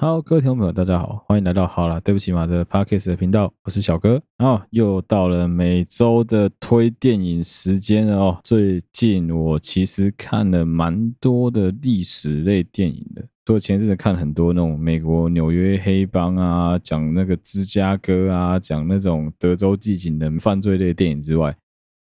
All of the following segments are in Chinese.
好，各位听众朋友，大家好，欢迎来到好啦，对不起嘛的 Podcast 的频道，我是小哥。哦，又到了每周的推电影时间了哦。最近我其实看了蛮多的历史类电影的，除了前阵子看很多那种美国纽约黑帮啊，讲那个芝加哥啊，讲那种德州寂景的犯罪类电影之外。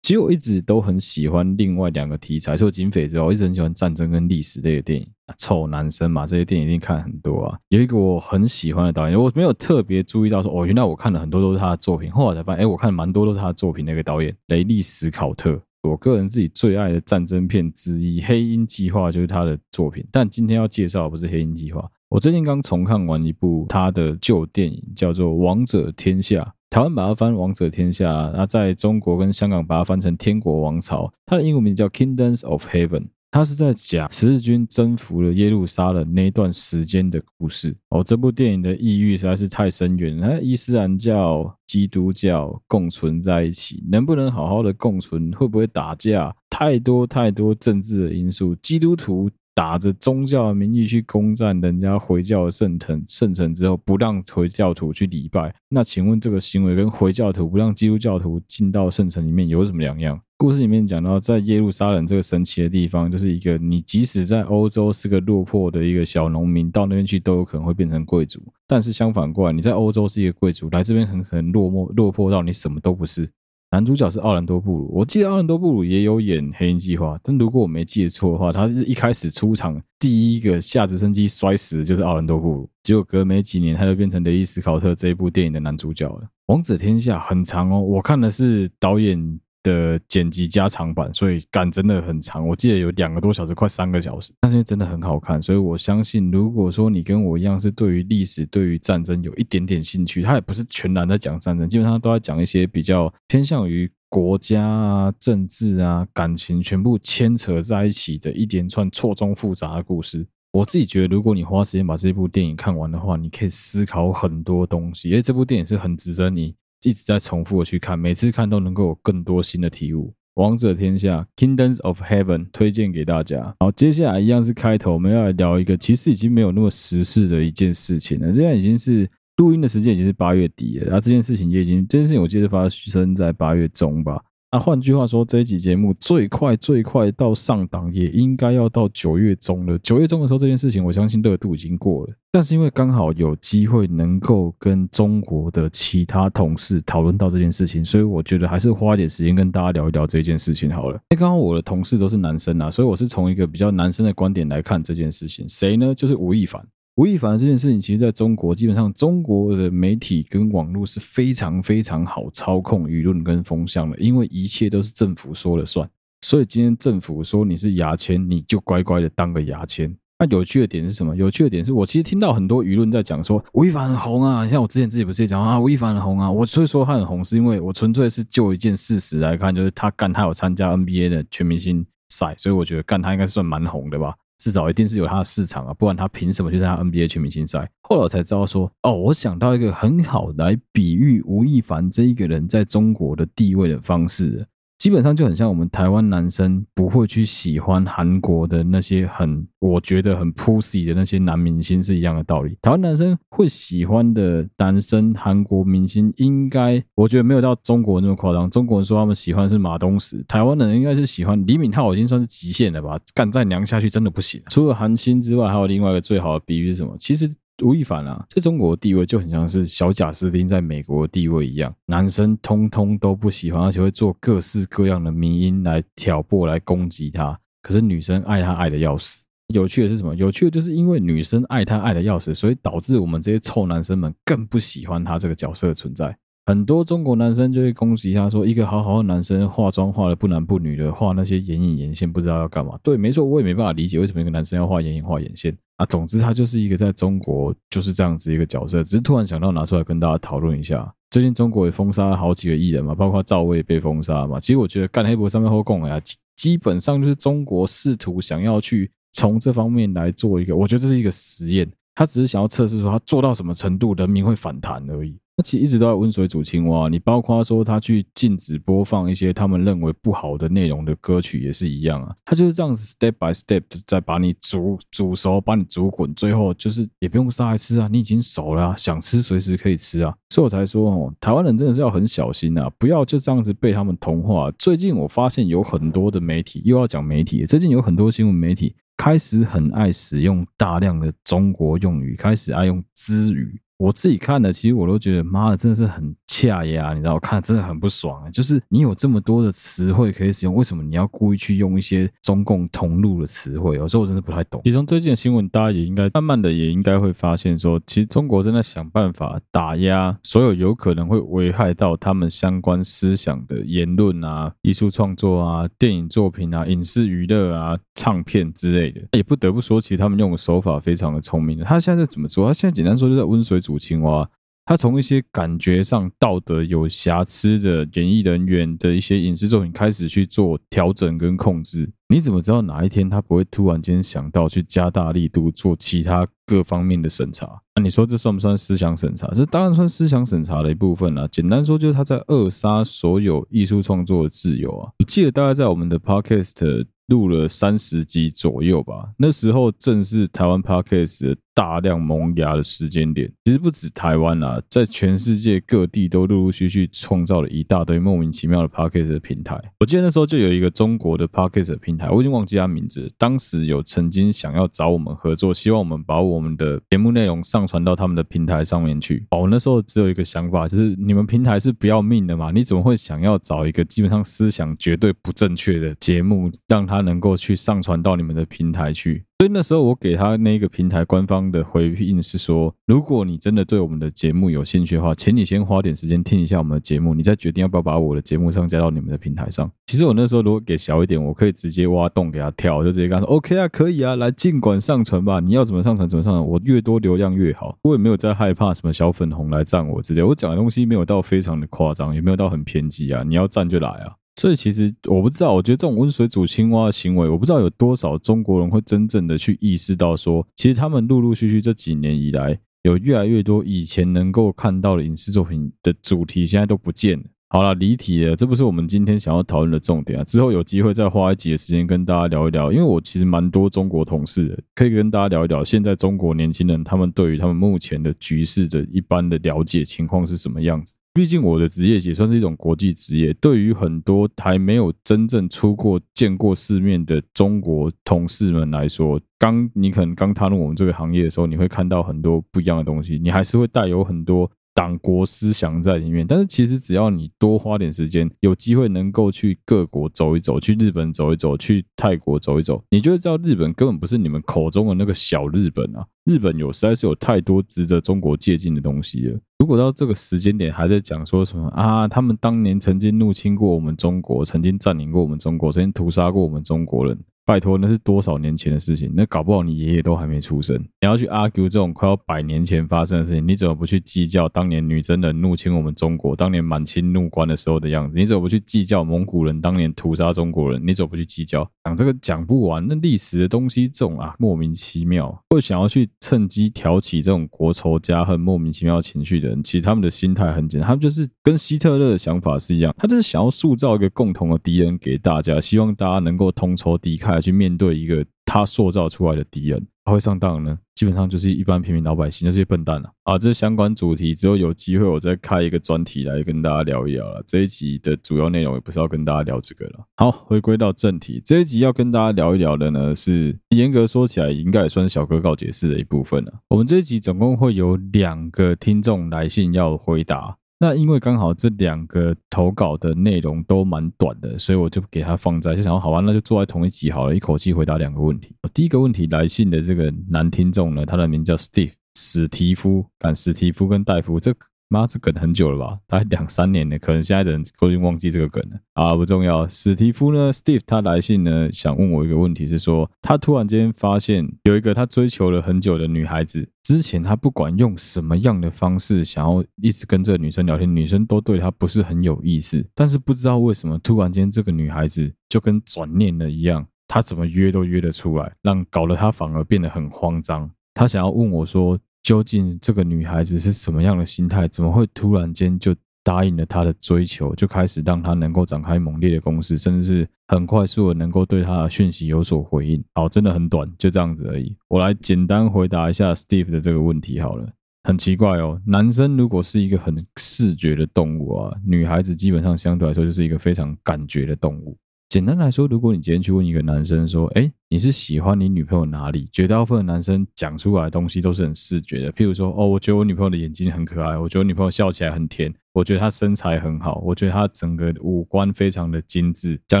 其实我一直都很喜欢另外两个题材，除了警匪之外，我一直很喜欢战争跟历史类的电影。臭男生嘛，这些电影一定看很多啊。有一个我很喜欢的导演，我没有特别注意到说，哦，原来我看了很多都是他的作品。后来才发现，哎，我看了蛮多都是他的作品。那个导演雷利史考特，我个人自己最爱的战争片之一《黑鹰计划》就是他的作品。但今天要介绍的不是《黑鹰计划》，我最近刚重看完一部他的旧电影，叫做《王者天下》。台湾把它翻《王者天下》，那在中国跟香港把它翻成《天国王朝》。它的英文名叫《Kingdoms of Heaven》，它是在讲十字军征服了耶路撒冷那一段时间的故事。哦，这部电影的意蕴实在是太深远了。伊斯兰教、基督教共存在一起，能不能好好的共存？会不会打架？太多太多政治的因素。基督徒。打着宗教的名义去攻占人家回教的圣城，圣城之后不让回教徒去礼拜，那请问这个行为跟回教徒不让基督教徒进到圣城里面有什么两样？故事里面讲到，在耶路撒冷这个神奇的地方，就是一个你即使在欧洲是个落魄的一个小农民，到那边去都有可能会变成贵族。但是相反过来，你在欧洲是一个贵族，来这边很可能落寞落魄到你什么都不是。男主角是奥兰多·布鲁，我记得奥兰多·布鲁也有演《黑鹰计划》，但如果我没记错的话，他是一开始出场第一个下直升机摔死的就是奥兰多·布鲁，结果隔没几年他就变成雷伊·斯考特这一部电影的男主角了。《王者天下》很长哦，我看的是导演的剪辑加长版，所以感真的很长。我记得有两个多小时，快三个小时，但是真的很好看。所以我相信，如果说你跟我一样是对于历史、对于战争有一点点兴趣，他也不是全然在讲战争，基本上都在讲一些比较偏向于国家啊、政治啊、感情全部牵扯在一起的一连串错综复杂的故事。我自己觉得，如果你花时间把这部电影看完的话，你可以思考很多东西。因为这部电影是很值得你。一直在重复的去看，每次看都能够有更多新的体悟。王者天下，Kingdoms of Heaven，推荐给大家。好，接下来一样是开头，我们要来聊一个其实已经没有那么时事的一件事情了。现在已经是录音的时间，已经是八月底了，然后这件事情也已经，这件事情我记得发生在八月中吧。那换句话说，这一集节目最快最快到上档也应该要到九月中了。九月中的时候，这件事情我相信热度已经过了。但是因为刚好有机会能够跟中国的其他同事讨论到这件事情，所以我觉得还是花一点时间跟大家聊一聊这件事情好了。因为刚我的同事都是男生啊，所以我是从一个比较男生的观点来看这件事情。谁呢？就是吴亦凡。吴亦凡这件事情，其实在中国基本上，中国的媒体跟网络是非常非常好操控舆论跟风向的，因为一切都是政府说了算。所以今天政府说你是牙签，你就乖乖的当个牙签。那有趣的点是什么？有趣的点是我其实听到很多舆论在讲说吴亦凡很红啊，像我之前自己不是也讲啊，吴亦凡很红啊。我所以说他很红，是因为我纯粹是就一件事实来看，就是他干他有参加 NBA 的全明星赛，所以我觉得干他应该算蛮红的吧。至少一定是有他的市场啊，不然他凭什么去参加 NBA 全明星赛？后来我才知道说，哦，我想到一个很好来比喻吴亦凡这一个人在中国的地位的方式。基本上就很像我们台湾男生不会去喜欢韩国的那些很我觉得很 pussy 的那些男明星是一样的道理。台湾男生会喜欢的男生韩国明星，应该我觉得没有到中国那么夸张。中国人说他们喜欢是马东石，台湾的人应该是喜欢李敏镐，已经算是极限了吧？干再娘下去真的不行。除了韩星之外，还有另外一个最好的比喻是什么？其实。吴亦凡啊，在中国地位就很像是小贾斯汀在美国地位一样，男生通通都不喜欢，而且会做各式各样的迷因来挑拨、来攻击他。可是女生爱他爱的要死。有趣的是什么？有趣的就是因为女生爱他爱的要死，所以导致我们这些臭男生们更不喜欢他这个角色的存在。很多中国男生就会攻击他说，一个好好的男生化妆化的不男不女的，画那些眼影眼线，不知道要干嘛。对，没错，我也没办法理解为什么一个男生要画眼影画眼线啊。总之，他就是一个在中国就是这样子一个角色。只是突然想到拿出来跟大家讨论一下。最近中国也封杀了好几个艺人嘛，包括赵薇被封杀嘛。其实我觉得干黑博上面后供呀，基本上就是中国试图想要去从这方面来做一个，我觉得这是一个实验。他只是想要测试说他做到什么程度，人民会反弹而已。那其实一直都在温水煮青蛙。你包括说他去禁止播放一些他们认为不好的内容的歌曲也是一样啊，他就是这样子 step by step 的在把你煮煮熟，把你煮滚，最后就是也不用杀来吃啊，你已经熟了啊，想吃随时可以吃啊。所以我才说哦，台湾人真的是要很小心啊，不要就这样子被他们同化。最近我发现有很多的媒体又要讲媒体，最近有很多新闻媒体开始很爱使用大量的中国用语，开始爱用支语。我自己看的，其实我都觉得，妈的，真的是很恰呀，你知道，我看真的很不爽啊。就是你有这么多的词汇可以使用，为什么你要故意去用一些中共同路的词汇？有时候我真的不太懂。其实从最近的新闻，大家也应该慢慢的也应该会发现说，其实中国正在想办法打压所有有可能会危害到他们相关思想的言论啊、艺术创作啊、电影作品啊、影视娱乐啊、唱片之类的。也不得不说，其实他们用的手法非常的聪明。他现在在怎么做？他现在简单说，就在温水。煮青蛙，他从一些感觉上道德有瑕疵的演艺人员的一些影视作品开始去做调整跟控制。你怎么知道哪一天他不会突然间想到去加大力度做其他各方面的审查？那你说这算不算思想审查？这当然算思想审查的一部分了。简单说，就是他在扼杀所有艺术创作的自由啊！我记得大概在我们的 Podcast。录了三十集左右吧，那时候正是台湾 Podcast 大量萌芽的时间点。其实不止台湾啦，在全世界各地都陆陆续续创造了一大堆莫名其妙的 Podcast 平台。我记得那时候就有一个中国的 Podcast 平台，我已经忘记他名字。当时有曾经想要找我们合作，希望我们把我们的节目内容上传到他们的平台上面去。哦，那时候只有一个想法，就是你们平台是不要命的嘛？你怎么会想要找一个基本上思想绝对不正确的节目，让它？能够去上传到你们的平台去，所以那时候我给他那个平台官方的回应是说，如果你真的对我们的节目有兴趣的话，请你先花点时间听一下我们的节目，你再决定要不要把我的节目上架到你们的平台上。其实我那时候如果给小一点，我可以直接挖洞给他跳，就直接跟他说：“OK 啊，可以啊，来尽管上传吧，你要怎么上传怎么上传，我越多流量越好。”我也没有在害怕什么小粉红来赞我之类，我讲的东西没有到非常的夸张，也没有到很偏激啊，你要赞就来啊。所以其实我不知道，我觉得这种温水煮青蛙的行为，我不知道有多少中国人会真正的去意识到说，其实他们陆陆续续这几年以来，有越来越多以前能够看到的影视作品的主题，现在都不见了。好了，离题了，这不是我们今天想要讨论的重点啊。之后有机会再花一集的时间跟大家聊一聊，因为我其实蛮多中国同事的，可以跟大家聊一聊，现在中国年轻人他们对于他们目前的局势的一般的了解情况是什么样子。毕竟我的职业也算是一种国际职业，对于很多还没有真正出过、见过世面的中国同事们来说，刚你可能刚踏入我们这个行业的时候，你会看到很多不一样的东西，你还是会带有很多党国思想在里面。但是其实只要你多花点时间，有机会能够去各国走一走，去日本走一走，去泰国走一走，你就会知道日本根本不是你们口中的那个小日本啊。日本有实在是有太多值得中国借鉴的东西了。如果到这个时间点还在讲说什么啊，他们当年曾经入侵过我们中国，曾经占领过我们中国，曾经屠杀过我们中国人。拜托，那是多少年前的事情？那搞不好你爷爷都还没出生。你要去 argue 这种快要百年前发生的事情，你怎么不去计较当年女真人入侵我们中国，当年满清入关的时候的样子？你怎么不去计较蒙古人当年屠杀中国人？你怎么不去计较？讲这个讲不完，那历史的东西这种啊，莫名其妙，会想要去趁机挑起这种国仇家恨、莫名其妙情绪的人，其实他们的心态很简单，他们就是跟希特勒的想法是一样，他就是想要塑造一个共同的敌人给大家，希望大家能够同仇敌忾。来去面对一个他塑造出来的敌人，他会上当呢？基本上就是一般平民老百姓，就是些笨蛋了啊，啊！这相关主题之后有机会我再开一个专题来跟大家聊一聊了。这一集的主要内容也不是要跟大家聊这个了。好，回归到正题，这一集要跟大家聊一聊的呢，是严格说起来应该也算是小哥告解室的一部分了。我们这一集总共会有两个听众来信要回答。那因为刚好这两个投稿的内容都蛮短的，所以我就给他放在，就想好吧，那就坐在同一集好了，一口气回答两个问题。第一个问题来信的这个男听众呢，他的名叫 Steve 史提夫，敢史提夫跟戴夫这。妈，这梗很久了吧？大概两三年了，可能现在的人都已经忘记这个梗了啊，不重要。史蒂夫呢，Steve 他来信呢，想问我一个问题，是说他突然间发现有一个他追求了很久的女孩子，之前他不管用什么样的方式想要一直跟这个女生聊天，女生都对他不是很有意思，但是不知道为什么突然间这个女孩子就跟转念了一样，他怎么约都约得出来，让搞得他反而变得很慌张。他想要问我说。究竟这个女孩子是什么样的心态？怎么会突然间就答应了他的追求，就开始让他能够展开猛烈的攻势，甚至是很快速的能够对他的讯息有所回应？好，真的很短，就这样子而已。我来简单回答一下 Steve 的这个问题好了。很奇怪哦，男生如果是一个很视觉的动物啊，女孩子基本上相对来说就是一个非常感觉的动物。简单来说，如果你今天去问一个男生说：“哎，你是喜欢你女朋友哪里？”绝大部分的男生讲出来的东西都是很视觉的，譬如说：“哦，我觉得我女朋友的眼睛很可爱，我觉得我女朋友笑起来很甜，我觉得她身材很好，我觉得她整个五官非常的精致。”讲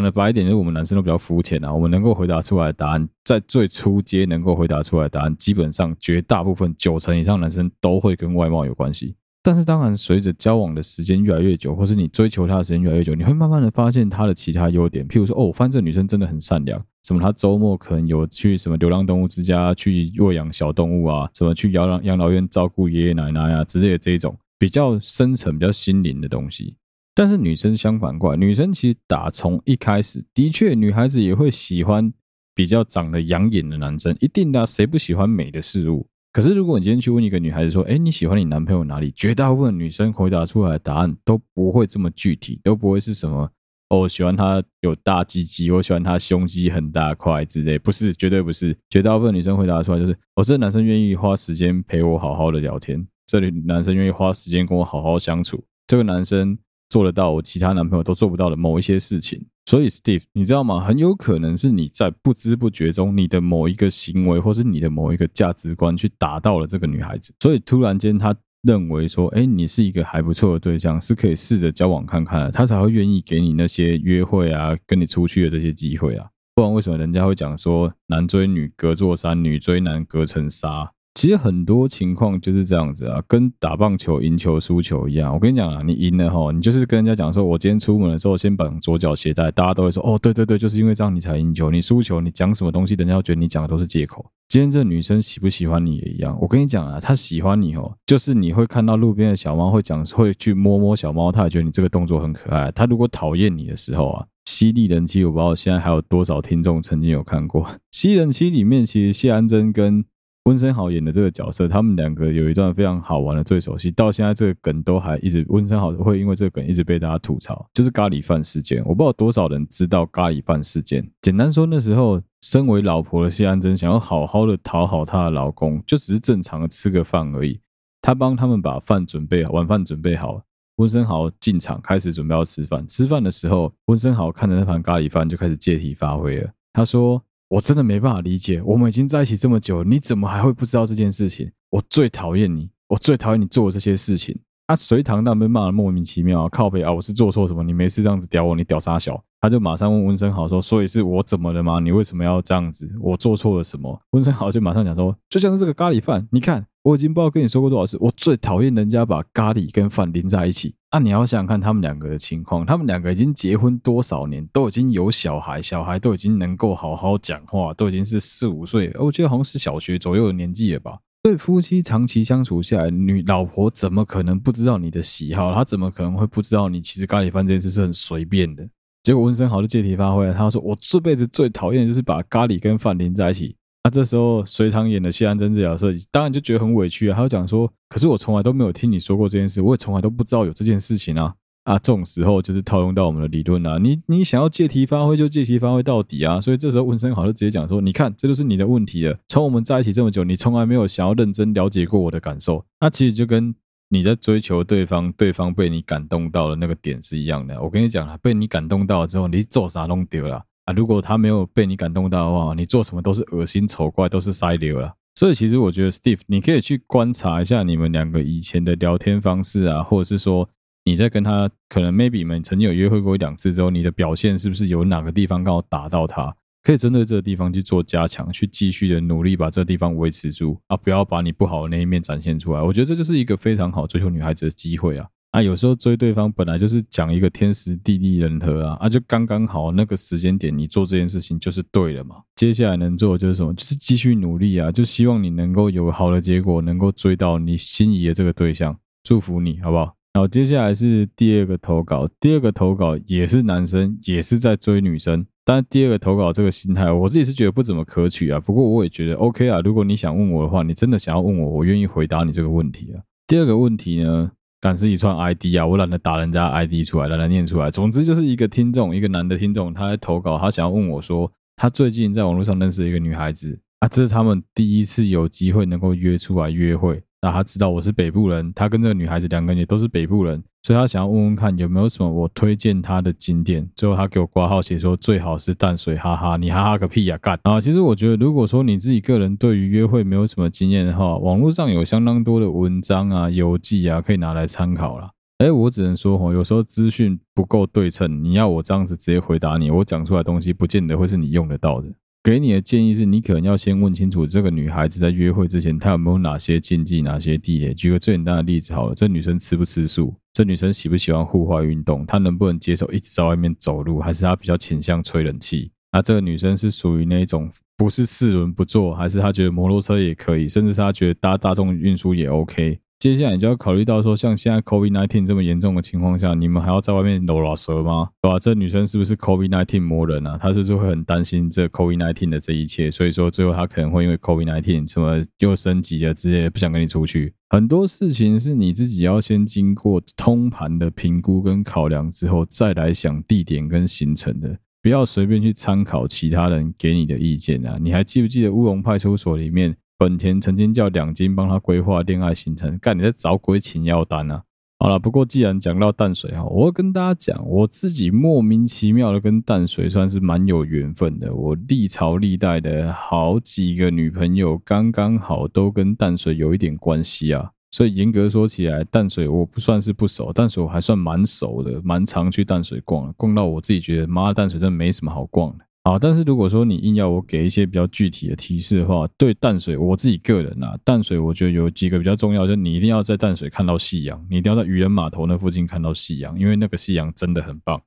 的白一点，就是我们男生都比较肤浅啊，我们能够回答出来的答案，在最初阶能够回答出来的答案，基本上绝大部分九成以上男生都会跟外貌有关系。但是当然，随着交往的时间越来越久，或是你追求她的时间越来越久，你会慢慢的发现她的其他优点。譬如说，哦，我发现这女生真的很善良，什么她周末可能有去什么流浪动物之家去喂养小动物啊，什么去养老养老院照顾爷爷奶奶啊之类的这一种比较深层、比较心灵的东西。但是女生相反过来，女生其实打从一开始，的确女孩子也会喜欢比较长得养眼的男生，一定的啊，谁不喜欢美的事物？可是，如果你今天去问一个女孩子说：“哎，你喜欢你男朋友哪里？”绝大部分女生回答出来的答案都不会这么具体，都不会是什么“哦，喜欢他有大鸡鸡，我喜欢他胸肌很大块”之类。不是，绝对不是。绝大部分女生回答出来就是：“、哦、这个男生愿意花时间陪我好好的聊天，这里男生愿意花时间跟我好好相处，这个男生做得到我其他男朋友都做不到的某一些事情。”所以，Steve，你知道吗？很有可能是你在不知不觉中，你的某一个行为，或是你的某一个价值观，去打到了这个女孩子。所以，突然间，她认为说，哎，你是一个还不错的对象，是可以试着交往看看，她才会愿意给你那些约会啊，跟你出去的这些机会啊。不然，为什么人家会讲说，男追女隔座山，女追男隔层纱？其实很多情况就是这样子啊，跟打棒球赢球输球一样。我跟你讲啊，你赢了哈，你就是跟人家讲说，我今天出门的时候先绑左脚鞋带，大家都会说，哦，对对对，就是因为这样你才赢球。你输球，你讲什么东西，人家觉得你讲的都是借口。今天这女生喜不喜欢你也一样。我跟你讲啊，她喜欢你哦，就是你会看到路边的小猫会讲，会去摸摸小猫，她也觉得你这个动作很可爱。她如果讨厌你的时候啊，犀利人妻，我不知道现在还有多少听众曾经有看过 犀利人妻里面，其实谢安珍跟温昇豪演的这个角色，他们两个有一段非常好玩的对手戏，到现在这个梗都还一直，温昇豪会因为这个梗一直被大家吐槽，就是咖喱饭事件。我不知道多少人知道咖喱饭事件。简单说，那时候身为老婆的谢安珍想要好好的讨好她的老公，就只是正常的吃个饭而已。她帮他们把饭准备好，晚饭准备好，温昇豪进场开始准备要吃饭。吃饭的时候，温昇豪看着那盘咖喱饭就开始借题发挥了。他说。我真的没办法理解，我们已经在一起这么久，你怎么还会不知道这件事情？我最讨厌你，我最讨厌你做的这些事情。他隋唐那边骂的莫名其妙，靠北啊，我是做错什么？你没事这样子屌我，你屌啥小？他就马上问温生豪说：“所以是我怎么了吗？你为什么要这样子？我做错了什么？”温生豪就马上讲说：“就像是这个咖喱饭，你看我已经不知道跟你说过多少次，我最讨厌人家把咖喱跟饭淋在一起。那、你要想想看他们两个的情况，他们两个已经结婚多少年，都已经有小孩，小孩都已经能够好好讲话，都已经是四五岁，我觉得好像是小学左右的年纪了吧。”对夫妻长期相处下来，女老婆怎么可能不知道你的喜好？她怎么可能会不知道你其实咖喱饭这件事是很随便的？结果温森豪就借题发挥了，他说：“我这辈子最讨厌就是把咖喱跟饭淋在一起。”那这时候隋棠演的谢安珍这角色当然就觉得很委屈啊，他就讲说：“可是我从来都没有听你说过这件事，我也从来都不知道有这件事情啊。”啊，这种时候就是套用到我们的理论啊，你你想要借题发挥就借题发挥到底啊，所以这时候温昇豪就直接讲说，你看这就是你的问题了，从我们在一起这么久，你从来没有想要认真了解过我的感受，那其实就跟你在追求对方，对方被你感动到的那个点是一样的。我跟你讲啊，被你感动到了之后，你做啥弄丢了啊？如果他没有被你感动到的话，你做什么都是恶心丑怪，都是塞流了。所以其实我觉得，Steve，你可以去观察一下你们两个以前的聊天方式啊，或者是说。你在跟他可能 maybe 们曾经有约会过一两次之后，你的表现是不是有哪个地方刚好打到他？可以针对这个地方去做加强，去继续的努力把这个地方维持住啊，不要把你不好的那一面展现出来。我觉得这就是一个非常好追求女孩子的机会啊！啊，有时候追对方本来就是讲一个天时地利人和啊，啊，就刚刚好那个时间点你做这件事情就是对了嘛。接下来能做的就是什么？就是继续努力啊，就希望你能够有好的结果，能够追到你心仪的这个对象。祝福你好不好？好，接下来是第二个投稿。第二个投稿也是男生，也是在追女生。但第二个投稿这个心态，我自己是觉得不怎么可取啊。不过我也觉得 OK 啊。如果你想问我的话，你真的想要问我，我愿意回答你这个问题啊。第二个问题呢，敢是一串 ID 啊，我懒得打人家 ID 出来，懒得念出来。总之就是一个听众，一个男的听众，他在投稿，他想要问我说，他最近在网络上认识一个女孩子啊，这是他们第一次有机会能够约出来约会。那他知道我是北部人，他跟这个女孩子两个人也都是北部人，所以他想要问问看有没有什么我推荐他的景点。最后他给我挂号写说最好是淡水，哈哈，你哈哈个屁呀，干啊！其实我觉得，如果说你自己个人对于约会没有什么经验的话，网络上有相当多的文章啊、游记啊可以拿来参考啦。哎，我只能说哈，有时候资讯不够对称，你要我这样子直接回答你，我讲出来的东西不见得会是你用得到的。给你的建议是你可能要先问清楚这个女孩子在约会之前，她有没有哪些禁忌、哪些地雷。举个最简单的例子好了，这女生吃不吃素？这女生喜不喜欢户外运动？她能不能接受一直在外面走路？还是她比较倾向吹冷气？那这个女生是属于那种不是四轮不坐，还是她觉得摩托车也可以，甚至她觉得搭大众运输也 OK？接下来你就要考虑到说，像现在 COVID-19 这么严重的情况下，你们还要在外面搂老舌吗？对吧？这女生是不是 COVID-19 魔人啊？她是不是会很担心这 COVID-19 的这一切？所以说最后她可能会因为 COVID-19 什么又升级了之类，不想跟你出去。很多事情是你自己要先经过通盘的评估跟考量之后，再来想地点跟行程的，不要随便去参考其他人给你的意见啊！你还记不记得乌龙派出所里面？本田曾经叫两金帮他规划恋爱行程，干你在找鬼请药单啊！好了，不过既然讲到淡水哈，我跟大家讲，我自己莫名其妙的跟淡水算是蛮有缘分的。我历朝历代的好几个女朋友，刚刚好都跟淡水有一点关系啊。所以严格说起来，淡水我不算是不熟，淡水我还算蛮熟的，蛮常去淡水逛，逛到我自己觉得，妈，淡水真的没什么好逛的。好，但是如果说你硬要我给一些比较具体的提示的话，对淡水，我自己个人啊，淡水我觉得有几个比较重要，就是你一定要在淡水看到夕阳，你一定要在渔人码头那附近看到夕阳，因为那个夕阳真的很棒。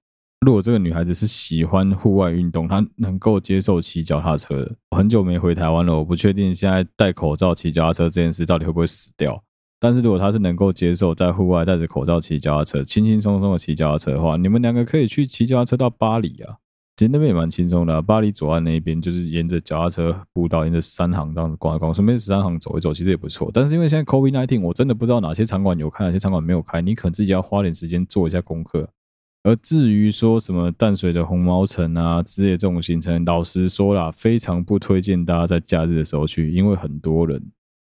如果这个女孩子是喜欢户外运动，她能够接受骑脚踏车，很久没回台湾了，我不确定现在戴口罩骑脚踏车这件事到底会不会死掉。但是如果她是能够接受在户外戴着口罩骑脚踏车，轻轻松松的骑脚踏车的话，你们两个可以去骑脚踏车到巴黎啊。其实那边也蛮轻松的，巴黎左岸那一边就是沿着脚踏车步道，沿着三行这样子逛一逛，顺便十三行走一走，其实也不错。但是因为现在 COVID-19，我真的不知道哪些场馆有开，哪些场馆没有开，你可能自己要花点时间做一下功课。而至于说什么淡水的红毛城啊之类的这种行程，老实说啦，非常不推荐大家在假日的时候去，因为很多人，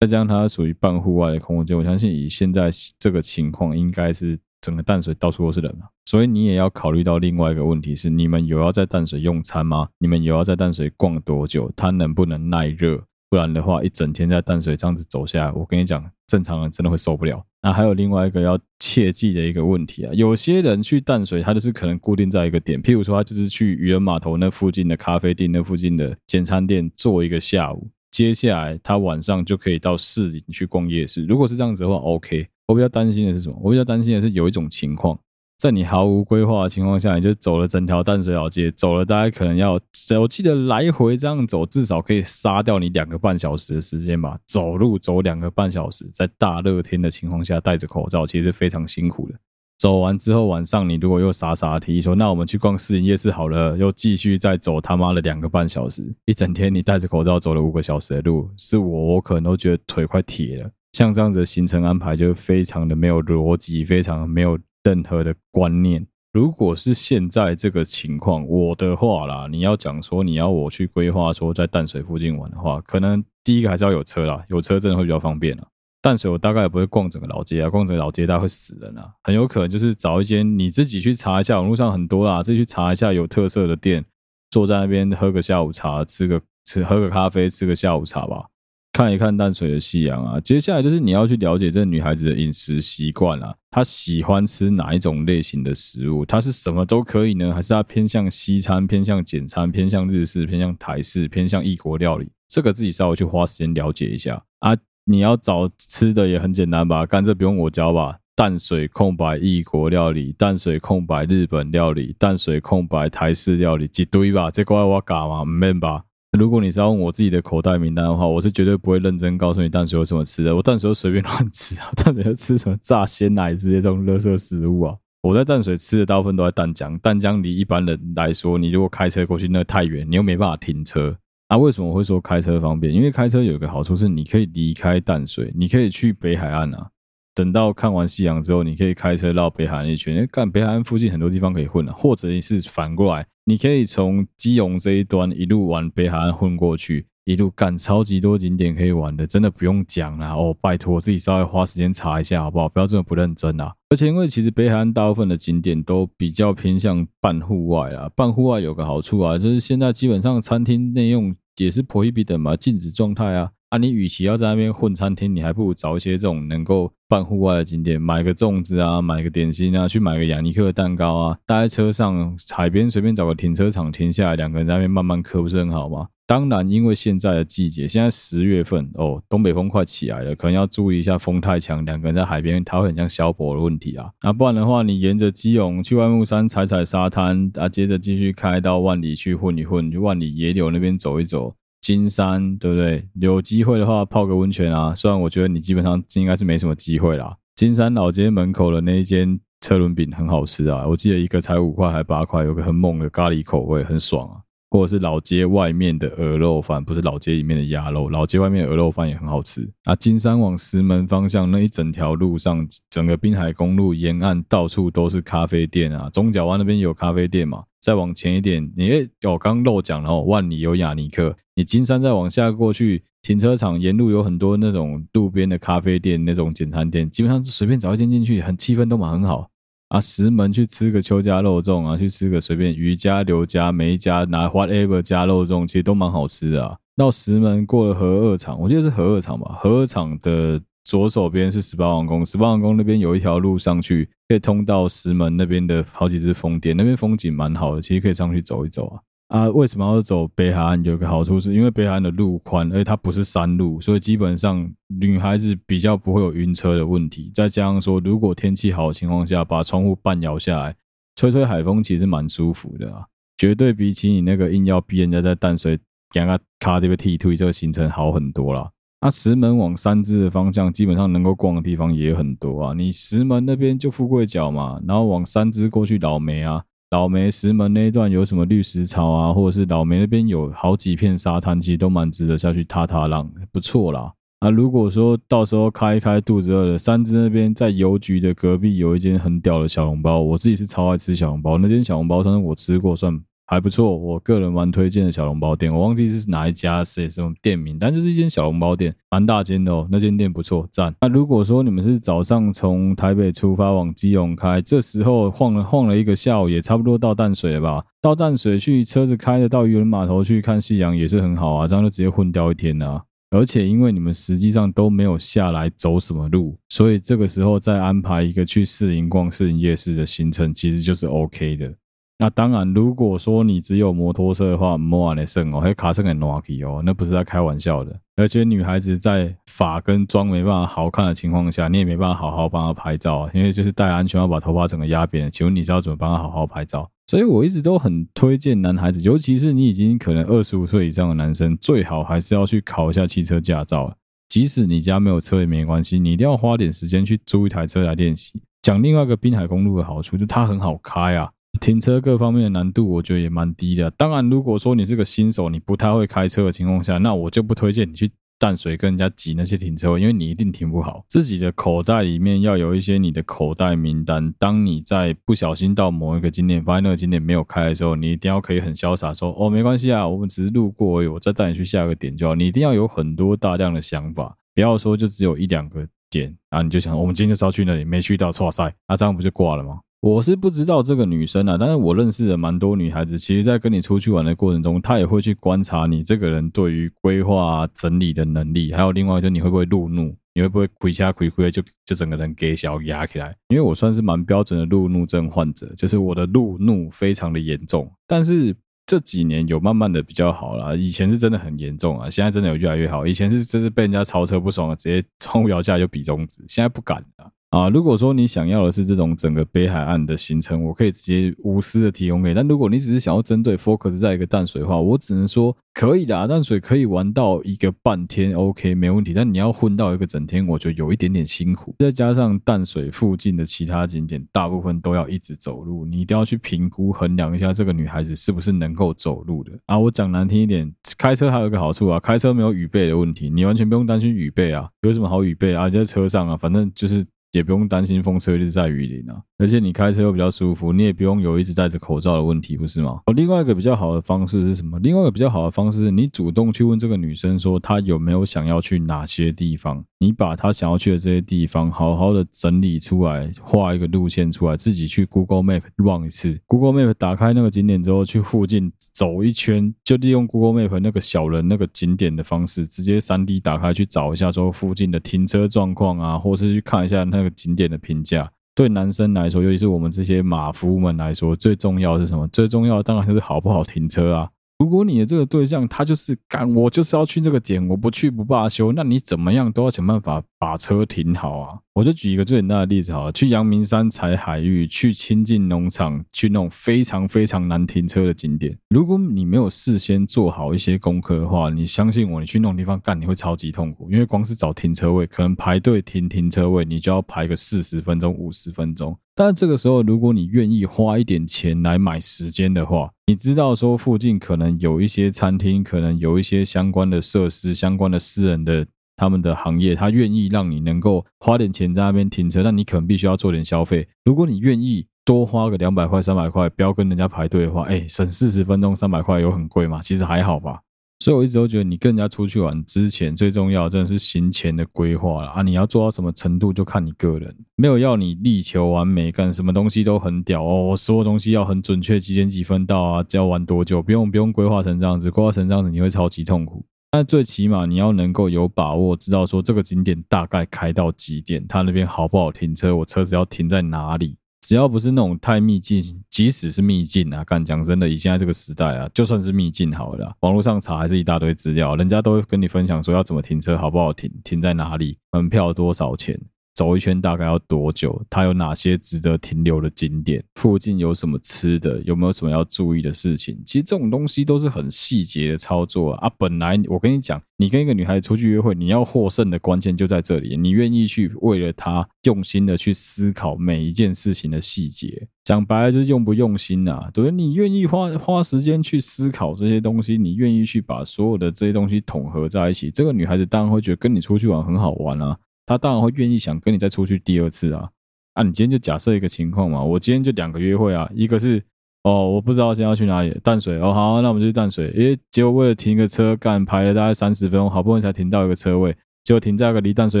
再加上它属于半户外的空间，我相信以现在这个情况，应该是。整个淡水到处都是人啊，所以你也要考虑到另外一个问题是：你们有要在淡水用餐吗？你们有要在淡水逛多久？它能不能耐热？不然的话，一整天在淡水这样子走下来，我跟你讲，正常人真的会受不了。那还有另外一个要切记的一个问题啊，有些人去淡水，他就是可能固定在一个点，譬如说他就是去渔人码头那附近的咖啡店、那附近的简餐店坐一个下午，接下来他晚上就可以到市里去逛夜市。如果是这样子的话 OK。我比较担心的是什么？我比较担心的是有一种情况，在你毫无规划的情况下，你就走了整条淡水老街，走了大概可能要，我记得来回这样走，至少可以杀掉你两个半小时的时间吧。走路走两个半小时，在大热天的情况下戴着口罩，其实是非常辛苦的。走完之后，晚上你如果又傻傻提议说，那我们去逛士林夜市好了，又继续再走他妈的两个半小时，一整天你戴着口罩走了五个小时的路，是我我可能都觉得腿快铁了。像这样子的行程安排就非常的没有逻辑，非常的没有任何的观念。如果是现在这个情况，我的话啦，你要讲说你要我去规划说在淡水附近玩的话，可能第一个还是要有车啦，有车真的会比较方便啦。淡水我大概也不会逛整个老街啊，逛整个老街大概会死人啊，很有可能就是找一间你自己去查一下，网络上很多啦，自己去查一下有特色的店，坐在那边喝个下午茶，吃个吃喝个咖啡，吃个下午茶吧。看一看淡水的夕阳啊，接下来就是你要去了解这女孩子的饮食习惯啊，她喜欢吃哪一种类型的食物？她是什么都可以呢？还是她偏向西餐、偏向简餐、偏向日式、偏向台式、偏向异国料理？这个自己稍微去花时间了解一下啊。你要找吃的也很简单吧，干这不用我教吧？淡水空白异国料理，淡水空白日本料理，淡水空白台式料理，一堆吧？这怪我搞吗？唔免吧？如果你是要问我自己的口袋名单的话，我是绝对不会认真告诉你淡水有什么吃的。我淡水随便乱吃啊，淡水就吃什么炸鲜奶之类这种垃圾食物啊。我在淡水吃的大部分都在淡江，淡江离一般人来说，你如果开车过去那太远，你又没办法停车。啊，为什么我会说开车方便？因为开车有一个好处是，你可以离开淡水，你可以去北海岸啊。等到看完夕阳之后，你可以开车绕北海岸一圈，因为干北海岸附近很多地方可以混啊。或者是反过来，你可以从基隆这一端一路往北海岸混过去。一路干超级多景点可以玩的，真的不用讲啦哦！拜托，自己稍微花时间查一下好不好？不要这么不认真啊！而且因为其实北海岸大部分的景点都比较偏向半户外啊，半户外有个好处啊，就是现在基本上餐厅内用也是 prohibited 嘛，禁止状态啊。啊，你与其要在那边混餐厅，你还不如找一些这种能够办户外的景点，买个粽子啊，买个点心啊，去买个雅尼克的蛋糕啊，待在车上海边随便找个停车场停下来，两个人在那边慢慢嗑，不是很好吗？当然，因为现在的季节，现在十月份哦，东北风快起来了，可能要注意一下风太强，两个人在海边，它会很像消薄的问题啊。那不然的话，你沿着基隆去万木山踩踩沙滩啊，接着继续开到万里去混一混，去万里野柳那边走一走，金山对不对？有机会的话泡个温泉啊。虽然我觉得你基本上应该是没什么机会啦。金山老街门口的那一间车轮饼很好吃啊，我记得一个才五块还八块，有个很猛的咖喱口味，很爽啊。或者是老街外面的鹅肉饭，不是老街里面的鸭肉，老街外面的鹅肉饭也很好吃啊。金山往石门方向那一整条路上，整个滨海公路沿岸到处都是咖啡店啊。中角湾那边有咖啡店嘛？再往前一点，你诶，我刚漏讲了哦，万里有雅尼克。你金山再往下过去，停车场沿路有很多那种路边的咖啡店，那种简餐店，基本上随便找一间进去，很气氛都蛮很好。啊，石门去吃个邱家肉粽啊，去吃个随便余家、刘家、梅家拿 whatever 加肉粽，其实都蛮好吃的啊。到石门过了河二厂，我记得是河二厂吧？河二厂的左手边是十八王宫，十八王宫那边有一条路上去，可以通到石门那边的好几只风店，那边风景蛮好的，其实可以上去走一走啊。啊，为什么要走北海岸？有个好处是因为北海岸的路宽，而且它不是山路，所以基本上女孩子比较不会有晕车的问题。再加上说，如果天气好的情况下，把窗户半摇下来，吹吹海风，其实蛮舒服的啊。绝对比起你那个硬要逼人家在淡水给他卡这个剃腿这个行程好很多啦。那、石门往三芝的方向，基本上能够逛的地方也很多啊。你石门那边就富贵角嘛，然后往三芝过去老梅啊。老梅石门那一段有什么绿石草啊，或者是老梅那边有好几片沙滩，其实都蛮值得下去踏踏浪，不错啦。啊，如果说到时候开一开肚子饿了，三芝那边在邮局的隔壁有一间很屌的小笼包，我自己是超爱吃小笼包，那间小笼包算是我吃过算。还不错，我个人蛮推荐的小笼包店，我忘记是哪一家是什么店名，但就是一间小笼包店，蛮大间的哦。那间店不错，赞。那如果说你们是早上从台北出发往基隆开，这时候晃了晃了一个下午，也差不多到淡水了吧？到淡水去，车子开着到渔人码头去看夕阳也是很好啊，这样就直接混掉一天啊。而且因为你们实际上都没有下来走什么路，所以这个时候再安排一个去士林逛士林夜市的行程，其实就是 OK 的。那当然，如果说你只有摩托车的话，莫玩的胜哦，还有卡车很暖气哦，那不是在开玩笑的。而且女孩子在发跟妆没办法好看的情况下，你也没办法好好帮她拍照，因为就是戴安全帽把头发整个压扁。请问你是要怎么帮她好好拍照？所以我一直都很推荐男孩子，尤其是你已经可能二十五岁以上的男生，最好还是要去考一下汽车驾照。即使你家没有车也没关系，你一定要花点时间去租一台车来练习。讲另外一个滨海公路的好处，就它很好开啊。停车各方面的难度，我觉得也蛮低的。当然，如果说你是个新手，你不太会开车的情况下，那我就不推荐你去淡水跟人家挤那些停车位，因为你一定停不好。自己的口袋里面要有一些你的口袋名单。当你在不小心到某一个景点，发现那个景点没有开的时候，你一定要可以很潇洒说：“哦，没关系啊，我们只是路过而已，我再带你去下一个点就好。”你一定要有很多大量的想法，不要说就只有一两个点，然后你就想我们今天就是要去那里，没去到，错塞，那这样不就挂了吗？我是不知道这个女生啊，但是我认识的蛮多女孩子，其实，在跟你出去玩的过程中，她也会去观察你这个人对于规划、整理的能力，还有另外就是你会不会路怒，你会不会亏掐亏亏就就整个人给小压起来。因为我算是蛮标准的路怒症患者，就是我的路怒非常的严重，但是这几年有慢慢的比较好了，以前是真的很严重啊，现在真的有越来越好。以前是真是被人家超车不爽了，直接窗户摇下就比中指，现在不敢了。啊如果说你想要的是这种整个北海岸的行程，我可以直接无私的提供给。但如果你只是想要针对 focus 在一个淡水的话，我只能说可以啦，淡水可以玩到一个半天，OK，没问题。但你要混到一个整天，我觉得有一点点辛苦。再加上淡水附近的其他景点，大部分都要一直走路，你一定要去评估衡量一下这个女孩子是不是能够走路的啊。我讲难听一点，开车还有一个好处啊，开车没有雨备的问题，你完全不用担心雨备啊。有什么好雨备啊？就在车上啊，反正就是。也不用担心风车一直在雨林啊，而且你开车又比较舒服，你也不用有一直戴着口罩的问题，不是吗？哦，另外一个比较好的方式是什么？另外一个比较好的方式是你主动去问这个女生说她有没有想要去哪些地方，你把她想要去的这些地方好好的整理出来，画一个路线出来，自己去 Google Map 望一次，Google Map 打开那个景点之后，去附近走一圈，就利用 Google Map 那个小人那个景点的方式，直接 3D 打开去找一下说附近的停车状况啊，或是去看一下那个。景点的评价对男生来说，尤其是我们这些马夫们来说，最重要是什么？最重要的当然就是好不好停车啊！如果你的这个对象他就是干，我就是要去这个点，我不去不罢休，那你怎么样都要想办法把车停好啊！我就举一个最简单的例子好了，去阳明山采海芋，去亲近农场，去那种非常非常难停车的景点。如果你没有事先做好一些功课的话，你相信我，你去那种地方干，你会超级痛苦，因为光是找停车位，可能排队停停车位，你就要排个四十分钟、五十分钟。但这个时候，如果你愿意花一点钱来买时间的话，你知道说附近可能有一些餐厅，可能有一些相关的设施、相关的私人的。他们的行业，他愿意让你能够花点钱在那边停车，但你可能必须要做点消费。如果你愿意多花个两百块、三百块，不要跟人家排队的话，哎，省四十分钟三百块有很贵吗？其实还好吧。所以我一直都觉得，你跟人家出去玩之前，最重要真的是行前的规划了啊！你要做到什么程度，就看你个人，没有要你力求完美，干什么东西都很屌哦，所有东西要很准确，几点几分到啊，要玩多久，不用不用规划成这样子，规划成这样子你会超级痛苦。那最起码你要能够有把握，知道说这个景点大概开到几点，它那边好不好停车，我车子要停在哪里。只要不是那种太秘境，即使是秘境啊，敢讲真的，以现在这个时代啊，就算是秘境好了，网络上查还是一大堆资料，人家都会跟你分享说要怎么停车，好不好停，停在哪里，门票多少钱。走一圈大概要多久？它有哪些值得停留的景点？附近有什么吃的？有没有什么要注意的事情？其实这种东西都是很细节的操作啊！本来我跟你讲，你跟一个女孩子出去约会，你要获胜的关键就在这里，你愿意去为了她用心的去思考每一件事情的细节。讲白了就是用不用心啊？对，你愿意花花时间去思考这些东西，你愿意去把所有的这些东西统合在一起，这个女孩子当然会觉得跟你出去玩很好玩啊。他当然会愿意想跟你再出去第二次啊！啊，你今天就假设一个情况嘛，我今天就两个约会啊，一个是哦，我不知道现在要去哪里，淡水哦，好，那我们就去淡水。诶，结果为了停个车，干排了大概三十分钟，好不容易才停到一个车位，结果停在一个离淡水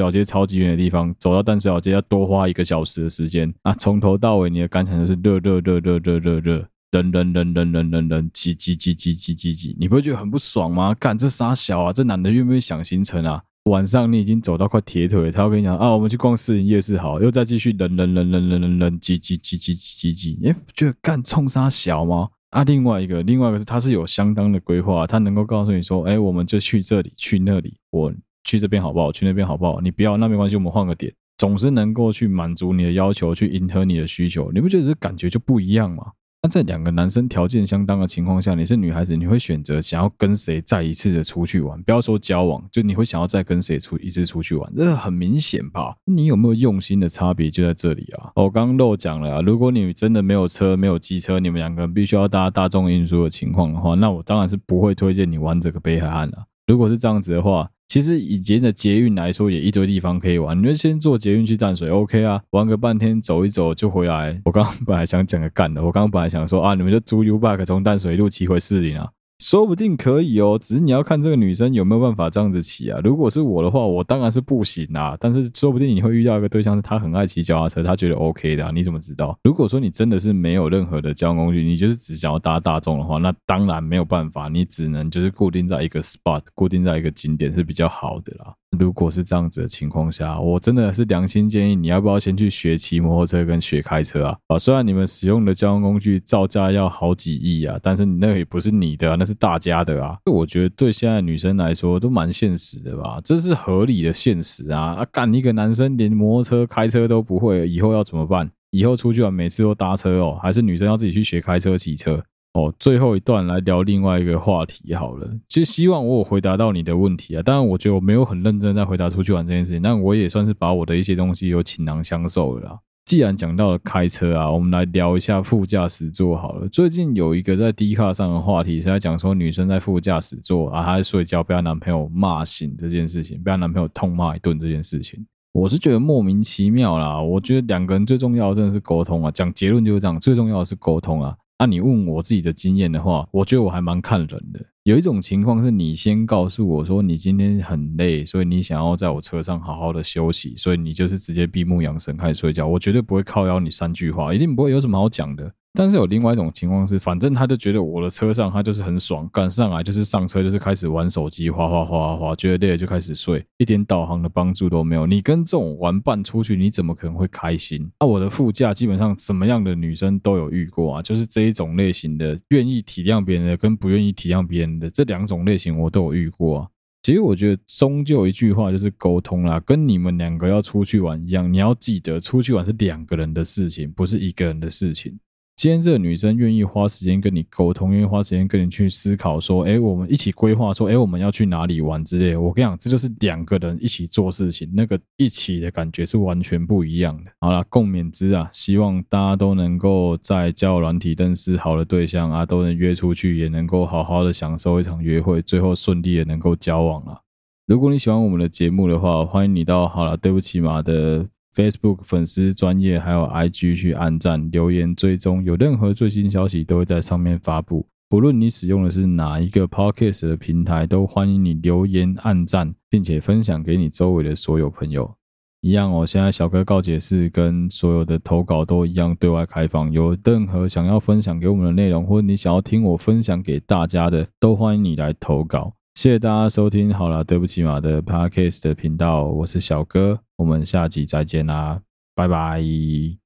老街超级远的地方，走到淡水老街要多花一个小时的时间啊！从头到尾你的感想就是热热热热热热热，人人人人人人人挤挤挤挤挤挤挤，你不会觉得很不爽吗？干这啥小啊？这男的愿不愿意想行程啊？晚上你已经走到快铁腿，他要跟你讲啊，我们去逛士林夜市好，又再继续人人人人人人人挤挤挤挤挤挤挤，哎，觉得干冲杀小吗？啊，另外一个，另外一个是他是有相当的规划，他能够告诉你说，哎，我们就去这里，去那里，我去这边好不好？去那边好不好？你不要那没关系，我们换个点，总是能够去满足你的要求，去迎合你的需求，你不觉得这感觉就不一样吗？那在两个男生条件相当的情况下，你是女孩子，你会选择想要跟谁再一次的出去玩？不要说交往，就你会想要再跟谁出一次出去玩？这很明显吧？你有没有用心的差别就在这里啊！我刚刚漏讲了啊，如果你真的没有车、没有机车，你们两个人必须要搭大众运输的情况的话，那我当然是不会推荐你玩这个北海岸了。如果是这样子的话，其实以前的捷运来说，也一堆地方可以玩。你就先坐捷运去淡水，OK 啊，玩个半天，走一走就回来。我刚刚本来想整个干的，我刚刚本来想说啊，你们就租 Uber 从淡水一路骑回士林啊。说不定可以哦，只是你要看这个女生有没有办法这样子骑啊。如果是我的话，我当然是不行啊。但是说不定你会遇到一个对象，是他很爱骑脚踏车，他觉得 OK 的啊。你怎么知道？如果说你真的是没有任何的交通工具，你就是只想要搭大众的话，那当然没有办法，你只能就是固定在一个 spot，固定在一个景点是比较好的啦。如果是这样子的情况下，我真的是良心建议，你要不要先去学骑摩托车跟学开车啊？啊，虽然你们使用的交通工具造价要好几亿啊，但是你那也不是你的，那是大家的啊。我觉得对现在女生来说都蛮现实的吧，这是合理的现实啊。啊，干一个男生连摩托车开车都不会，以后要怎么办？以后出去玩每次都搭车哦，还是女生要自己去学开车骑车？哦，最后一段来聊另外一个话题好了。其实希望我有回答到你的问题啊。当然，我觉得我没有很认真在回答出去玩这件事情，但我也算是把我的一些东西有倾囊相授了啦。既然讲到了开车啊，我们来聊一下副驾驶座好了。最近有一个在 D 卡上的话题是在讲说，女生在副驾驶座啊，她在睡觉被她男朋友骂醒这件事情，被她男朋友痛骂一顿这件事情，我是觉得莫名其妙啦。我觉得两个人最重要的真的是沟通啊，讲结论就是这样，最重要的是沟通啊。那、你问我自己的经验的话，我觉得我还蛮看人的。有一种情况是你先告诉我说你今天很累，所以你想要在我车上好好的休息，所以你就是直接闭目养神开始睡觉，我绝对不会靠邀你三句话，一定不会有什么好讲的。但是有另外一种情况是，反正他就觉得我的车上他就是很爽，赶上来就是上车就是开始玩手机，哗哗哗哗哗，觉得累了就开始睡，一点导航的帮助都没有。你跟这种玩伴出去，你怎么可能会开心？那、啊、我的副驾基本上什么样的女生都有遇过啊，就是这一种类型的，愿意体谅别人的跟不愿意体谅别人的这两种类型我都有遇过啊。其实我觉得终究一句话就是沟通啦，跟你们两个要出去玩一样，你要记得出去玩是两个人的事情，不是一个人的事情。今天这个女生愿意花时间跟你沟通，愿意花时间跟你去思考，说，哎，我们一起规划，说，哎，我们要去哪里玩之类。我跟你讲，这就是两个人一起做事情，那个一起的感觉是完全不一样的。好啦，共勉之啊！希望大家都能够在交友软体认识好的对象啊，都能约出去，也能够好好的享受一场约会，最后顺利的能够交往啊。如果你喜欢我们的节目的话，欢迎你到好了，对不起嘛的。Facebook 粉丝专业还有 IG 去按赞、留言、追踪，有任何最新消息都会在上面发布。不论你使用的是哪一个 Podcast 的平台，都欢迎你留言、按赞，并且分享给你周围的所有朋友。一样哦，现在小哥告解是跟所有的投稿都一样对外开放，有任何想要分享给我们的内容，或者你想要听我分享给大家的，都欢迎你来投稿。谢谢大家收听，好啦，对不起嘛的 Podcast 的频道，我是小哥，我们下集再见啦，拜拜。